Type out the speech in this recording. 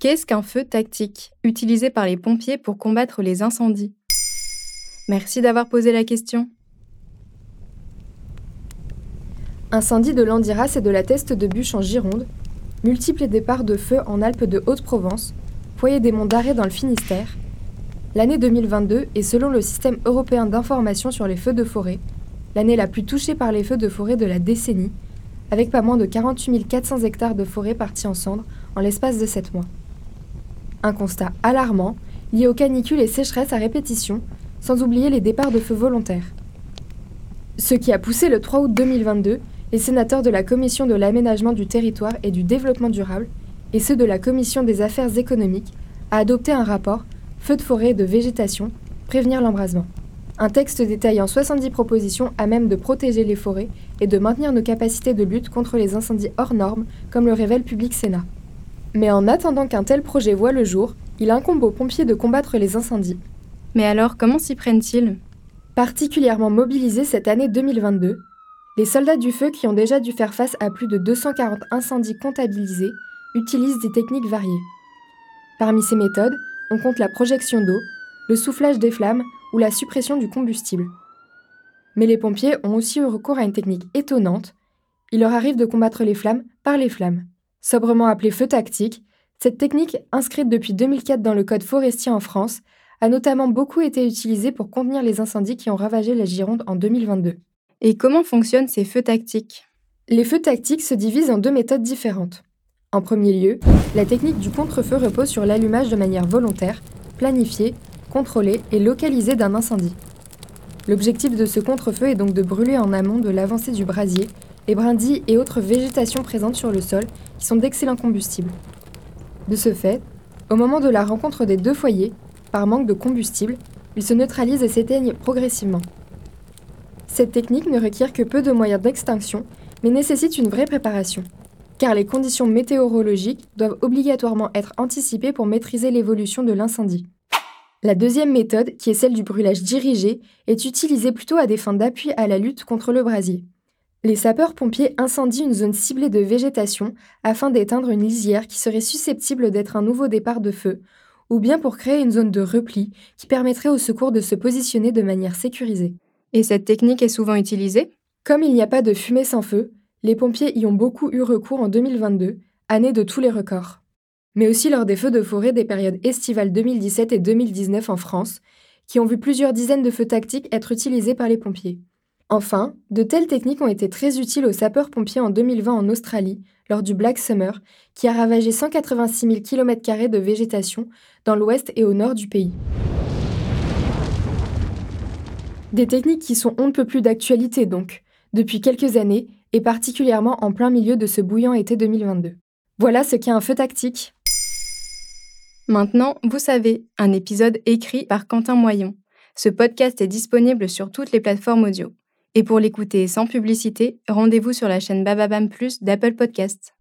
Qu'est-ce qu'un feu tactique, utilisé par les pompiers pour combattre les incendies? Merci d'avoir posé la question. Incendie de l'Andiras et de la Teste de Bûche en Gironde, multiples départs de feu en Alpes de Haute-Provence, foyer des monts d'arrêt dans le Finistère. L'année 2022 est selon le système européen d'information sur les feux de forêt, l'année la plus touchée par les feux de forêt de la décennie, avec pas moins de 48 400 hectares de forêt partis en cendres en l'espace de 7 mois. Un constat alarmant lié aux canicules et sécheresses à répétition, sans oublier les départs de feux volontaires. Ce qui a poussé le 3 août 2022 les sénateurs de la Commission de l'aménagement du territoire et du développement durable et ceux de la Commission des affaires économiques à adopter un rapport Feux de forêt et de végétation, prévenir l'embrasement. Un texte détaillant 70 propositions à même de protéger les forêts et de maintenir nos capacités de lutte contre les incendies hors normes, comme le révèle Public Sénat. Mais en attendant qu'un tel projet voie le jour, il incombe aux pompiers de combattre les incendies. Mais alors, comment s'y prennent-ils? Particulièrement mobilisés cette année 2022, les soldats du feu qui ont déjà dû faire face à plus de 240 incendies comptabilisés utilisent des techniques variées. Parmi ces méthodes, on compte la projection d'eau, le soufflage des flammes ou la suppression du combustible. Mais les pompiers ont aussi eu recours à une technique étonnante. Il leur arrive de combattre les flammes par les flammes. Sobrement appelée feu tactique, cette technique, inscrite depuis 2004 dans le Code forestier en France, a notamment beaucoup été utilisée pour contenir les incendies qui ont ravagé la Gironde en 2022. Et comment fonctionnent ces feux tactiques? Les feux tactiques se divisent en deux méthodes différentes. En premier lieu, la technique du contre-feu repose sur l'allumage de manière volontaire, planifiée, contrôlée et localisée d'un incendie. L'objectif de ce contre-feu est donc de brûler en amont de l'avancée du brasier les brindilles et autres végétations présentes sur le sol qui sont d'excellents combustibles. De ce fait, au moment de la rencontre des deux foyers, par manque de combustible, ils se neutralisent et s'éteignent progressivement. Cette technique ne requiert que peu de moyens d'extinction, mais nécessite une vraie préparation, car les conditions météorologiques doivent obligatoirement être anticipées pour maîtriser l'évolution de l'incendie. La deuxième méthode, qui est celle du brûlage dirigé, est utilisée plutôt à des fins d'appui à la lutte contre le brasier. Les sapeurs-pompiers incendient une zone ciblée de végétation afin d'éteindre une lisière qui serait susceptible d'être un nouveau départ de feu, ou bien pour créer une zone de repli qui permettrait au secours de se positionner de manière sécurisée. Et cette technique est souvent utilisée? Comme il n'y a pas de fumée sans feu, les pompiers y ont beaucoup eu recours en 2022, année de tous les records. Mais aussi lors des feux de forêt des périodes estivales 2017 et 2019 en France, qui ont vu plusieurs dizaines de feux tactiques être utilisés par les pompiers. Enfin, de telles techniques ont été très utiles aux sapeurs-pompiers en 2020 en Australie, lors du Black Summer, qui a ravagé 186 000 km de végétation dans l'ouest et au nord du pays. Des techniques qui sont on ne peut plus d'actualité donc, depuis quelques années, et particulièrement en plein milieu de ce bouillant été 2022. Voilà ce qu'est un feu tactique. Maintenant, vous savez, un épisode écrit par Quentin Moyon. Ce podcast est disponible sur toutes les plateformes audio. Et pour l'écouter sans publicité, rendez-vous sur la chaîne Bababam Plus d'Apple Podcasts.